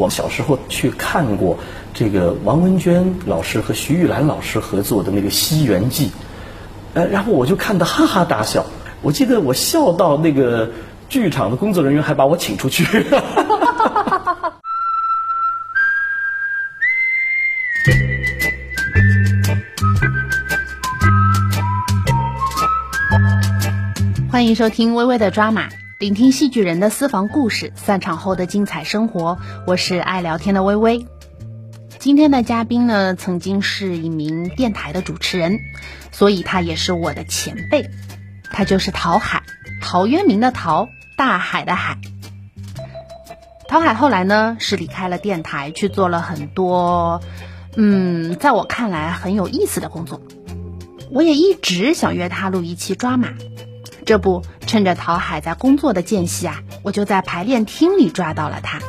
我小时候去看过这个王文娟老师和徐玉兰老师合作的那个《西园记》，呃，然后我就看得哈哈大笑。我记得我笑到那个剧场的工作人员还把我请出去。欢迎收听微微的抓马。聆听戏剧人的私房故事，散场后的精彩生活。我是爱聊天的微微。今天的嘉宾呢，曾经是一名电台的主持人，所以他也是我的前辈。他就是陶海，陶渊明的陶，大海的海。陶海后来呢，是离开了电台，去做了很多，嗯，在我看来很有意思的工作。我也一直想约他录一期抓马。这不，趁着陶海在工作的间隙啊，我就在排练厅里抓到了他。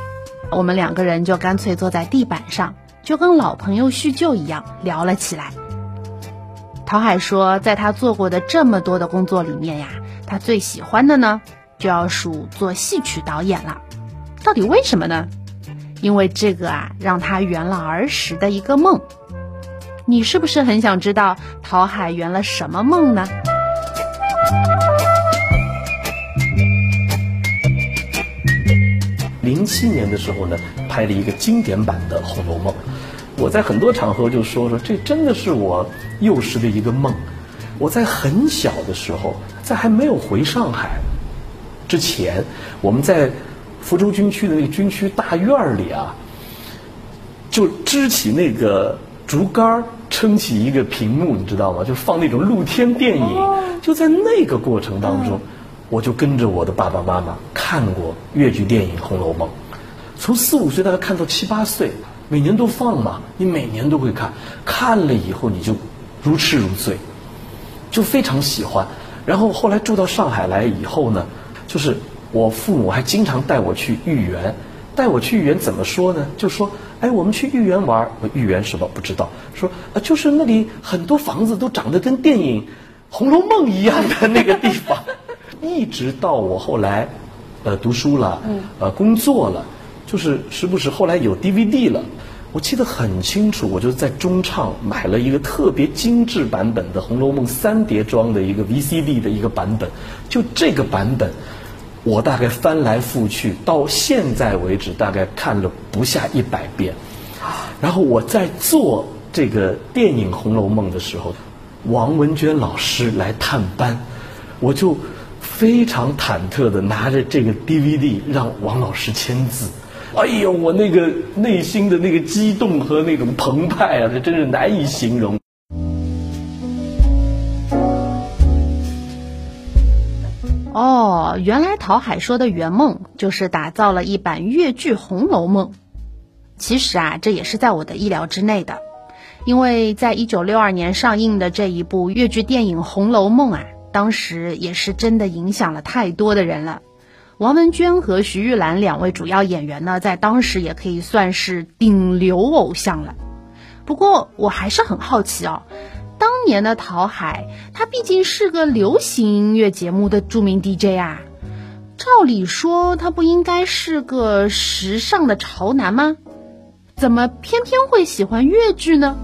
我们两个人就干脆坐在地板上，就跟老朋友叙旧一样聊了起来。陶海说，在他做过的这么多的工作里面呀，他最喜欢的呢，就要数做戏曲导演了。到底为什么呢？因为这个啊，让他圆了儿时的一个梦。你是不是很想知道陶海圆了什么梦呢？零七年的时候呢，拍了一个经典版的《红楼梦》。我在很多场合就说说，这真的是我幼时的一个梦。我在很小的时候，在还没有回上海之前，我们在福州军区的那个军区大院里啊，就支起那个竹竿撑起一个屏幕，你知道吗？就放那种露天电影。就在那个过程当中。我就跟着我的爸爸妈妈看过越剧电影《红楼梦》，从四五岁大概看到七八岁，每年都放嘛，你每年都会看，看了以后你就如痴如醉，就非常喜欢。然后后来住到上海来以后呢，就是我父母还经常带我去豫园，带我去豫园怎么说呢？就说哎，我们去豫园玩，豫园什么不知道？说啊，就是那里很多房子都长得跟电影《红楼梦》一样的那个地方。一直到我后来，呃，读书了，呃，工作了，就是时不时后来有 DVD 了，我记得很清楚，我就在中唱买了一个特别精致版本的《红楼梦》三碟装的一个 VCD 的一个版本，就这个版本，我大概翻来覆去到现在为止，大概看了不下一百遍。然后我在做这个电影《红楼梦》的时候，王文娟老师来探班，我就。非常忐忑的拿着这个 DVD 让王老师签字，哎呦，我那个内心的那个激动和那种澎湃啊，这真是难以形容。哦，原来陶海说的圆梦就是打造了一版越剧《红楼梦》。其实啊，这也是在我的意料之内的，因为在一九六二年上映的这一部越剧电影《红楼梦》啊。当时也是真的影响了太多的人了。王文娟和徐玉兰两位主要演员呢，在当时也可以算是顶流偶像了。不过我还是很好奇哦，当年的陶海，他毕竟是个流行音乐节目的著名 DJ 啊，照理说他不应该是个时尚的潮男吗？怎么偏偏会喜欢越剧呢？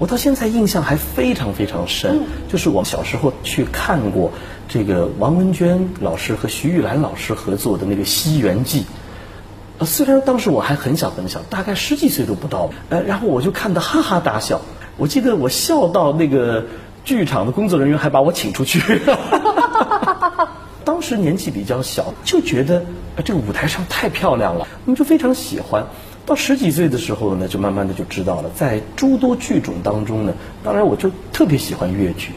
我到现在印象还非常非常深，就是我小时候去看过这个王文娟老师和徐玉兰老师合作的那个《西园记》，呃，虽然当时我还很小很小，大概十几岁都不到，呃，然后我就看得哈哈大笑。我记得我笑到那个剧场的工作人员还把我请出去。当时年纪比较小，就觉得这个舞台上太漂亮了，我们就非常喜欢。到十几岁的时候呢，就慢慢的就知道了，在诸多剧种当中呢，当然我就特别喜欢越剧，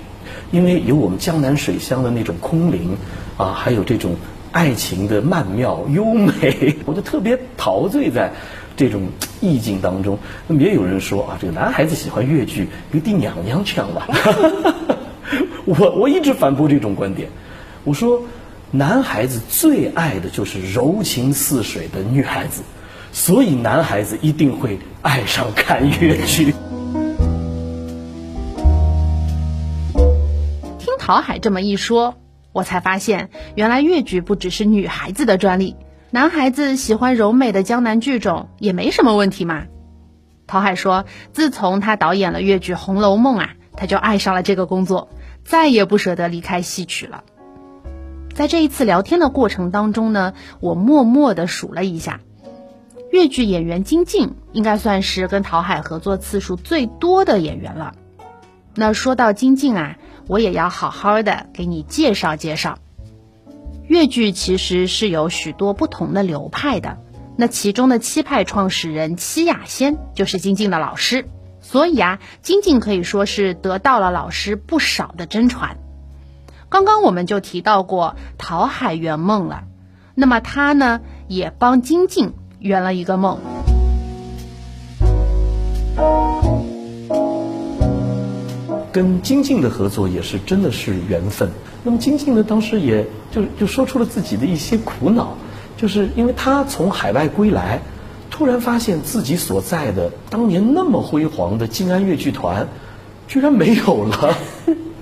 因为有我们江南水乡的那种空灵，啊，还有这种爱情的曼妙优美，我就特别陶醉在这种意境当中。那么也有人说啊，这个男孩子喜欢越剧有点娘娘腔吧？我我一直反驳这种观点，我说男孩子最爱的就是柔情似水的女孩子。所以男孩子一定会爱上看越剧。听陶海这么一说，我才发现原来越剧不只是女孩子的专利，男孩子喜欢柔美的江南剧种也没什么问题嘛。陶海说，自从他导演了越剧《红楼梦》啊，他就爱上了这个工作，再也不舍得离开戏曲了。在这一次聊天的过程当中呢，我默默地数了一下，越剧演员金靖应该算是跟陶海合作次数最多的演员了。那说到金靖啊，我也要好好的给你介绍介绍。越剧其实是有许多不同的流派的，那其中的七派创始人戚雅仙就是金靖的老师，所以啊，金靖可以说是得到了老师不少的真传。刚刚我们就提到过陶海圆梦了，那么他呢也帮金靖圆了一个梦。跟金靖的合作也是真的是缘分。那么金靖呢，当时也就就说出了自己的一些苦恼，就是因为他从海外归来，突然发现自己所在的当年那么辉煌的静安越剧团，居然没有了。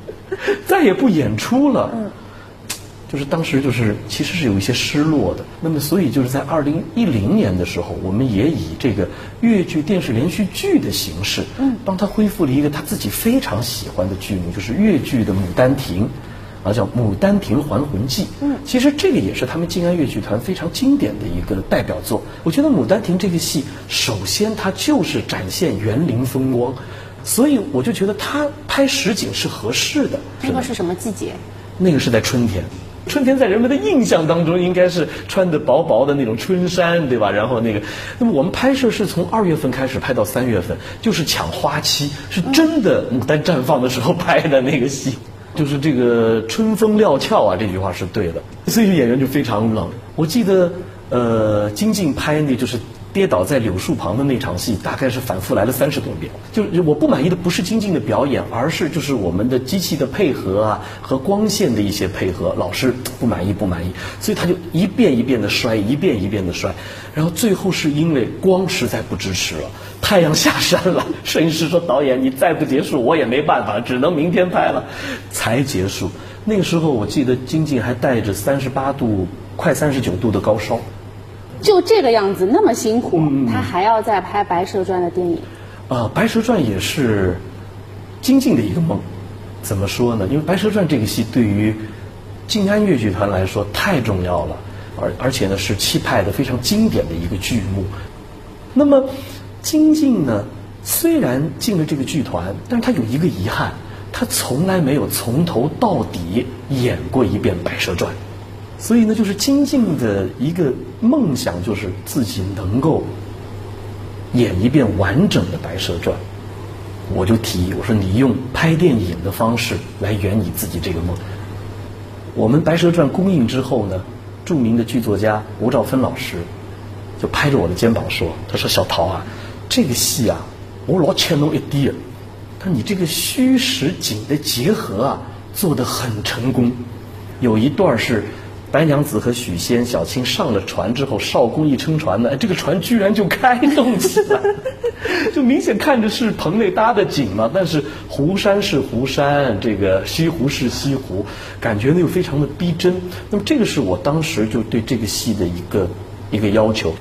再也不演出了，就是当时就是其实是有一些失落的。那么所以就是在二零一零年的时候，我们也以这个越剧电视连续剧的形式，嗯，帮他恢复了一个他自己非常喜欢的剧目，就是越剧的《牡丹亭》，啊叫《牡丹亭还魂记》。嗯，其实这个也是他们静安越剧团非常经典的一个代表作。我觉得《牡丹亭》这个戏，首先它就是展现园林风光。所以我就觉得它拍实景是合适的。那个是什么季节？那个是在春天。春天在人们的印象当中应该是穿的薄薄的那种春衫，对吧？然后那个，那么我们拍摄是从二月份开始拍到三月份，就是抢花期，是真的牡丹绽放的时候拍的那个戏，就是这个春风料峭啊，这句话是对的。所以演员就非常冷。我记得，呃，金靖拍那就是。跌倒在柳树旁的那场戏，大概是反复来了三十多遍。就是我不满意的不是金靖的表演，而是就是我们的机器的配合啊和光线的一些配合，老是不满意不满意，所以他就一遍一遍的摔，一遍一遍的摔，然后最后是因为光实在不支持了，太阳下山了，摄影师说导演你再不结束我也没办法，只能明天拍了，才结束。那个时候我记得金靖还带着三十八度快三十九度的高烧。就这个样子那么辛苦，他还要再拍《白蛇传》的电影。啊，《白蛇传》也是金靖的一个梦。怎么说呢？因为《白蛇传》这个戏对于静安越剧团来说太重要了，而而且呢是气派的非常经典的一个剧目。那么金靖呢，虽然进了这个剧团，但是他有一个遗憾，他从来没有从头到底演过一遍《白蛇传》。所以呢，就是金靖的一个梦想，就是自己能够演一遍完整的《白蛇传》。我就提议，我说你用拍电影的方式来圆你自己这个梦。我们《白蛇传》公映之后呢，著名的剧作家吴兆芬老师就拍着我的肩膀说：“他说小陶啊，这个戏啊，我老欠侬一滴。他说你这个虚实景的结合啊，做得很成功。有一段是。”白娘子和许仙、小青上了船之后，少公一撑船呢，这个船居然就开动起来，就明显看着是棚内搭的景嘛，但是湖山是湖山，这个西湖是西湖，感觉呢又非常的逼真。那么这个是我当时就对这个戏的一个一个要求，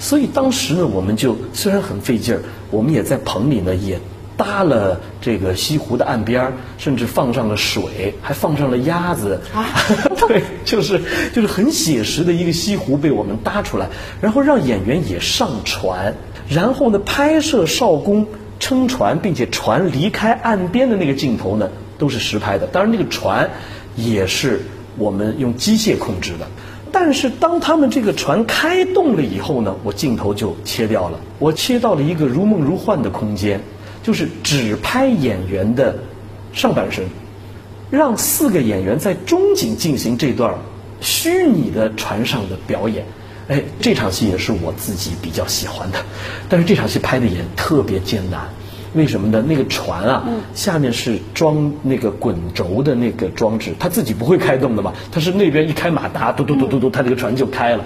所以当时呢，我们就虽然很费劲儿，我们也在棚里呢也。搭了这个西湖的岸边甚至放上了水，还放上了鸭子。啊，对，就是就是很写实的一个西湖被我们搭出来，然后让演员也上船，然后呢拍摄少公撑船，并且船离开岸边的那个镜头呢都是实拍的。当然那个船也是我们用机械控制的，但是当他们这个船开动了以后呢，我镜头就切掉了，我切到了一个如梦如幻的空间。就是只拍演员的上半身，让四个演员在中景进行这段虚拟的船上的表演。哎，这场戏也是我自己比较喜欢的，但是这场戏拍的也特别艰难。为什么呢？那个船啊，下面是装那个滚轴的那个装置，它自己不会开动的嘛，它是那边一开马达，嘟嘟嘟嘟嘟，它这个船就开了。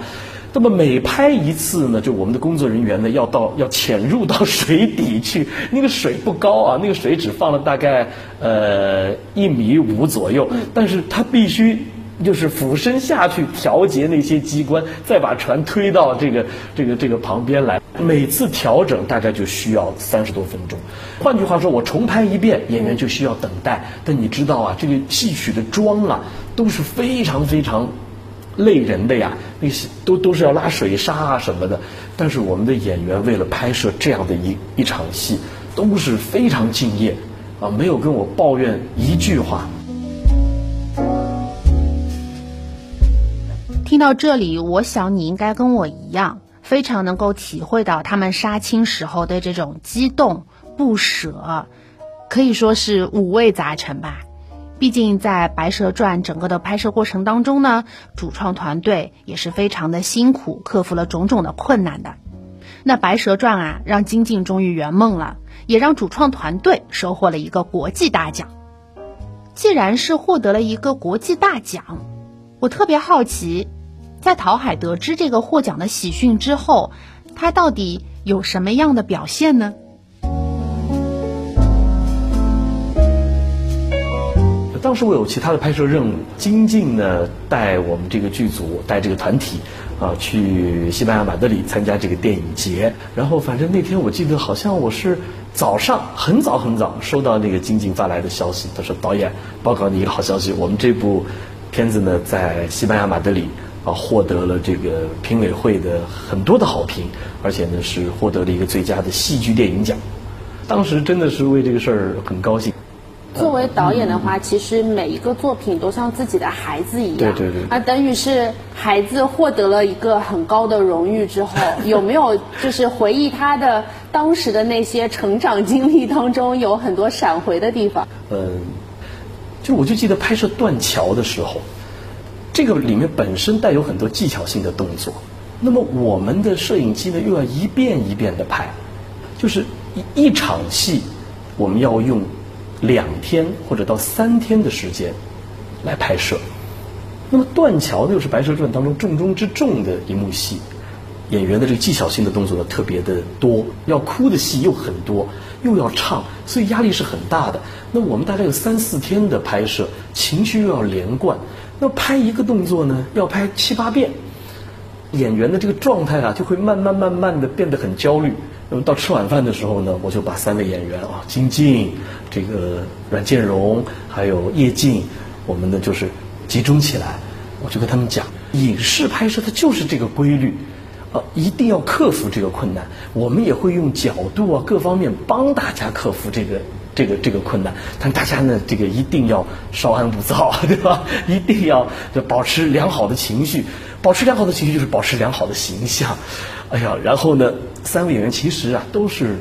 那么每拍一次呢，就我们的工作人员呢要到要潜入到水底去，那个水不高啊，那个水只放了大概呃一米五左右，但是他必须就是俯身下去调节那些机关，再把船推到这个这个这个旁边来。每次调整大概就需要三十多分钟。换句话说，我重拍一遍，演员就需要等待。但你知道啊，这个戏曲的妆啊都是非常非常累人的呀，那些都都是要拉水沙啊什么的。但是我们的演员为了拍摄这样的一一场戏，都是非常敬业啊，没有跟我抱怨一句话。听到这里，我想你应该跟我一样，非常能够体会到他们杀青时候的这种激动不舍，可以说是五味杂陈吧。毕竟在《白蛇传》整个的拍摄过程当中呢，主创团队也是非常的辛苦，克服了种种的困难的。那《白蛇传》啊，让金靖终于圆梦了，也让主创团队收获了一个国际大奖。既然是获得了一个国际大奖，我特别好奇。在陶海得知这个获奖的喜讯之后，他到底有什么样的表现呢？当时我有其他的拍摄任务，金靖呢带我们这个剧组带这个团体啊去西班牙马德里参加这个电影节。然后反正那天我记得好像我是早上很早很早收到那个金靖发来的消息，他说导演报告你一个好消息，我们这部片子呢在西班牙马德里。啊，获得了这个评委会的很多的好评，而且呢是获得了一个最佳的戏剧电影奖。当时真的是为这个事儿很高兴。作为导演的话，其实每一个作品都像自己的孩子一样，对对对，啊，等于是孩子获得了一个很高的荣誉之后，有没有就是回忆他的当时的那些成长经历当中有很多闪回的地方？嗯，就我就记得拍摄断桥的时候。这个里面本身带有很多技巧性的动作，那么我们的摄影机呢又要一遍一遍的拍，就是一一场戏，我们要用两天或者到三天的时间来拍摄。那么断桥呢又是《白蛇传》当中重中之重的一幕戏，演员的这个技巧性的动作呢特别的多，要哭的戏又很多，又要唱，所以压力是很大的。那我们大概有三四天的拍摄，情绪又要连贯。那拍一个动作呢，要拍七八遍，演员的这个状态啊，就会慢慢慢慢的变得很焦虑。那么到吃晚饭的时候呢，我就把三位演员啊，金靖、这个阮建荣还有叶静，我们呢就是集中起来，我就跟他们讲，影视拍摄它就是这个规律，啊，一定要克服这个困难。我们也会用角度啊各方面帮大家克服这个。这个这个困难，但大家呢，这个一定要稍安勿躁，对吧？一定要就保持良好的情绪，保持良好的情绪就是保持良好的形象。哎呀，然后呢，三位演员其实啊，都是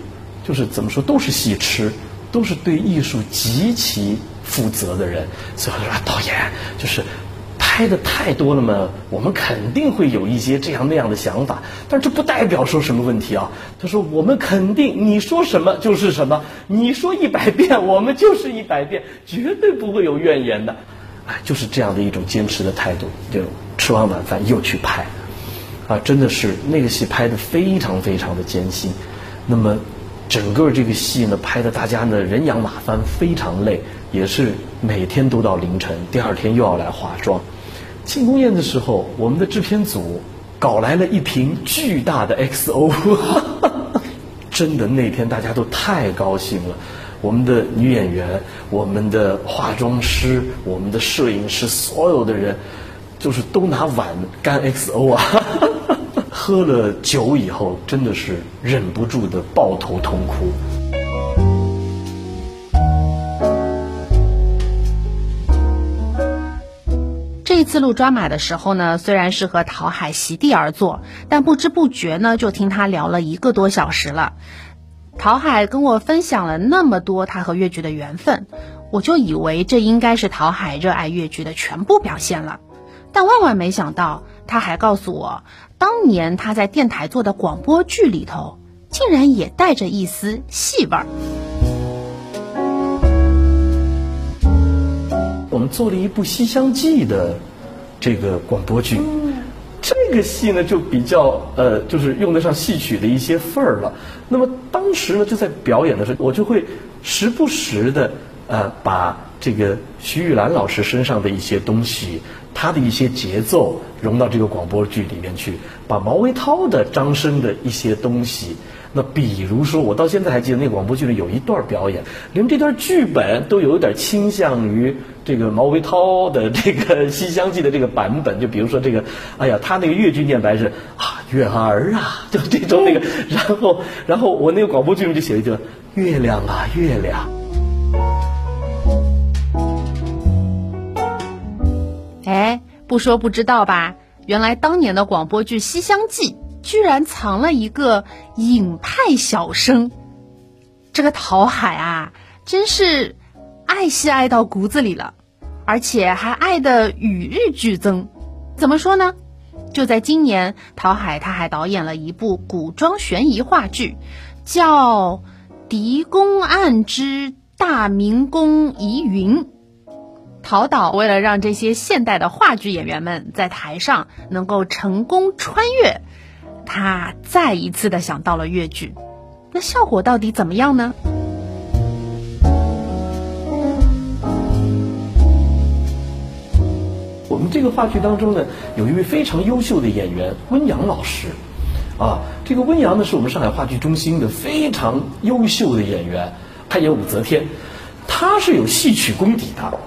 就是怎么说，都是戏痴，都是对艺术极其负责的人。所以说，导演就是。拍的太多了嘛，我们肯定会有一些这样那样的想法，但这不代表说什么问题啊。他说我们肯定你说什么就是什么，你说一百遍我们就是一百遍，绝对不会有怨言的。哎，就是这样的一种坚持的态度，就吃完晚饭又去拍，啊，真的是那个戏拍的非常非常的艰辛。那么整个这个戏呢，拍的大家呢人仰马翻，非常累，也是每天都到凌晨，第二天又要来化妆。庆功宴的时候，我们的制片组搞来了一瓶巨大的 XO，真的那天大家都太高兴了。我们的女演员、我们的化妆师、我们的摄影师，所有的人就是都拿碗干 XO 啊！喝了酒以后，真的是忍不住的抱头痛哭。这次录抓马的时候呢，虽然是和陶海席地而坐，但不知不觉呢，就听他聊了一个多小时了。陶海跟我分享了那么多他和越剧的缘分，我就以为这应该是陶海热爱越剧的全部表现了。但万万没想到，他还告诉我，当年他在电台做的广播剧里头，竟然也带着一丝戏味儿。我们做了一部《西厢记》的这个广播剧，这个戏呢就比较呃，就是用得上戏曲的一些份儿了。那么当时呢就在表演的时候，我就会时不时的呃把这个徐玉兰老师身上的一些东西，他的一些节奏融到这个广播剧里面去，把毛维涛的张生的一些东西。那比如说，我到现在还记得那个广播剧里有一段表演，连这段剧本都有点倾向于这个毛维涛的这个《西厢记》的这个版本。就比如说这个，哎呀，他那个越剧念白是啊，月儿啊，就这种那个。然后，然后我那个广播剧里就写了一句：月亮啊，月亮。哎，不说不知道吧？原来当年的广播剧《西厢记》。居然藏了一个影派小生，这个陶海啊，真是爱戏爱到骨子里了，而且还爱的与日俱增。怎么说呢？就在今年，陶海他还导演了一部古装悬疑话剧，叫《狄公案之大明宫疑云》。陶导为了让这些现代的话剧演员们在台上能够成功穿越。他再一次的想到了越剧，那效果到底怎么样呢？我们这个话剧当中呢，有一位非常优秀的演员温阳老师，啊，这个温阳呢是我们上海话剧中心的非常优秀的演员，他演武则天，他是有戏曲功底的，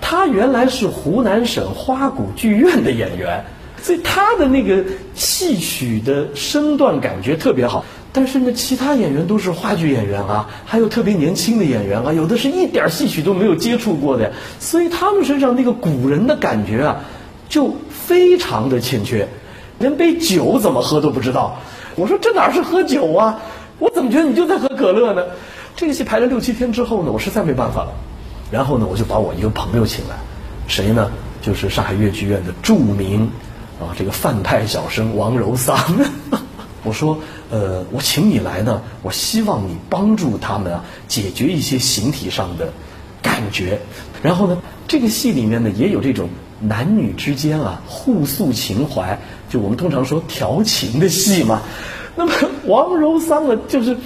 他原来是湖南省花鼓剧院的演员。所以他的那个戏曲的身段感觉特别好，但是呢，其他演员都是话剧演员啊，还有特别年轻的演员啊，有的是一点戏曲都没有接触过的，所以他们身上那个古人的感觉啊，就非常的欠缺，连杯酒怎么喝都不知道。我说这哪是喝酒啊？我怎么觉得你就在喝可乐呢？这个戏排了六七天之后呢，我实在没办法了，然后呢，我就把我一个朋友请来，谁呢？就是上海越剧院的著名。啊，这个范派小生王柔桑，我说，呃，我请你来呢，我希望你帮助他们啊，解决一些形体上的感觉。然后呢，这个戏里面呢，也有这种男女之间啊互诉情怀，就我们通常说调情的戏嘛。那么王柔桑呢，就是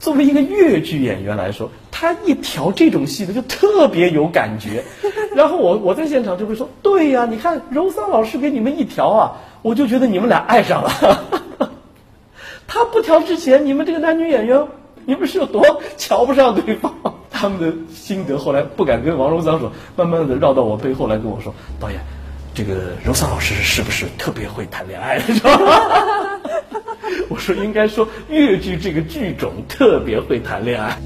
作为一个越剧演员来说。他一调这种戏的，就特别有感觉。然后我我在现场就会说：“对呀，你看柔桑老师给你们一调啊，我就觉得你们俩爱上了。他不调之前，你们这个男女演员，你们是有多瞧不上对方？他们的心得后来不敢跟王柔桑说，慢慢的绕到我背后来跟我说：导演，这个柔桑老师是不是特别会谈恋爱？我说应该说越剧这个剧种特别会谈恋爱。”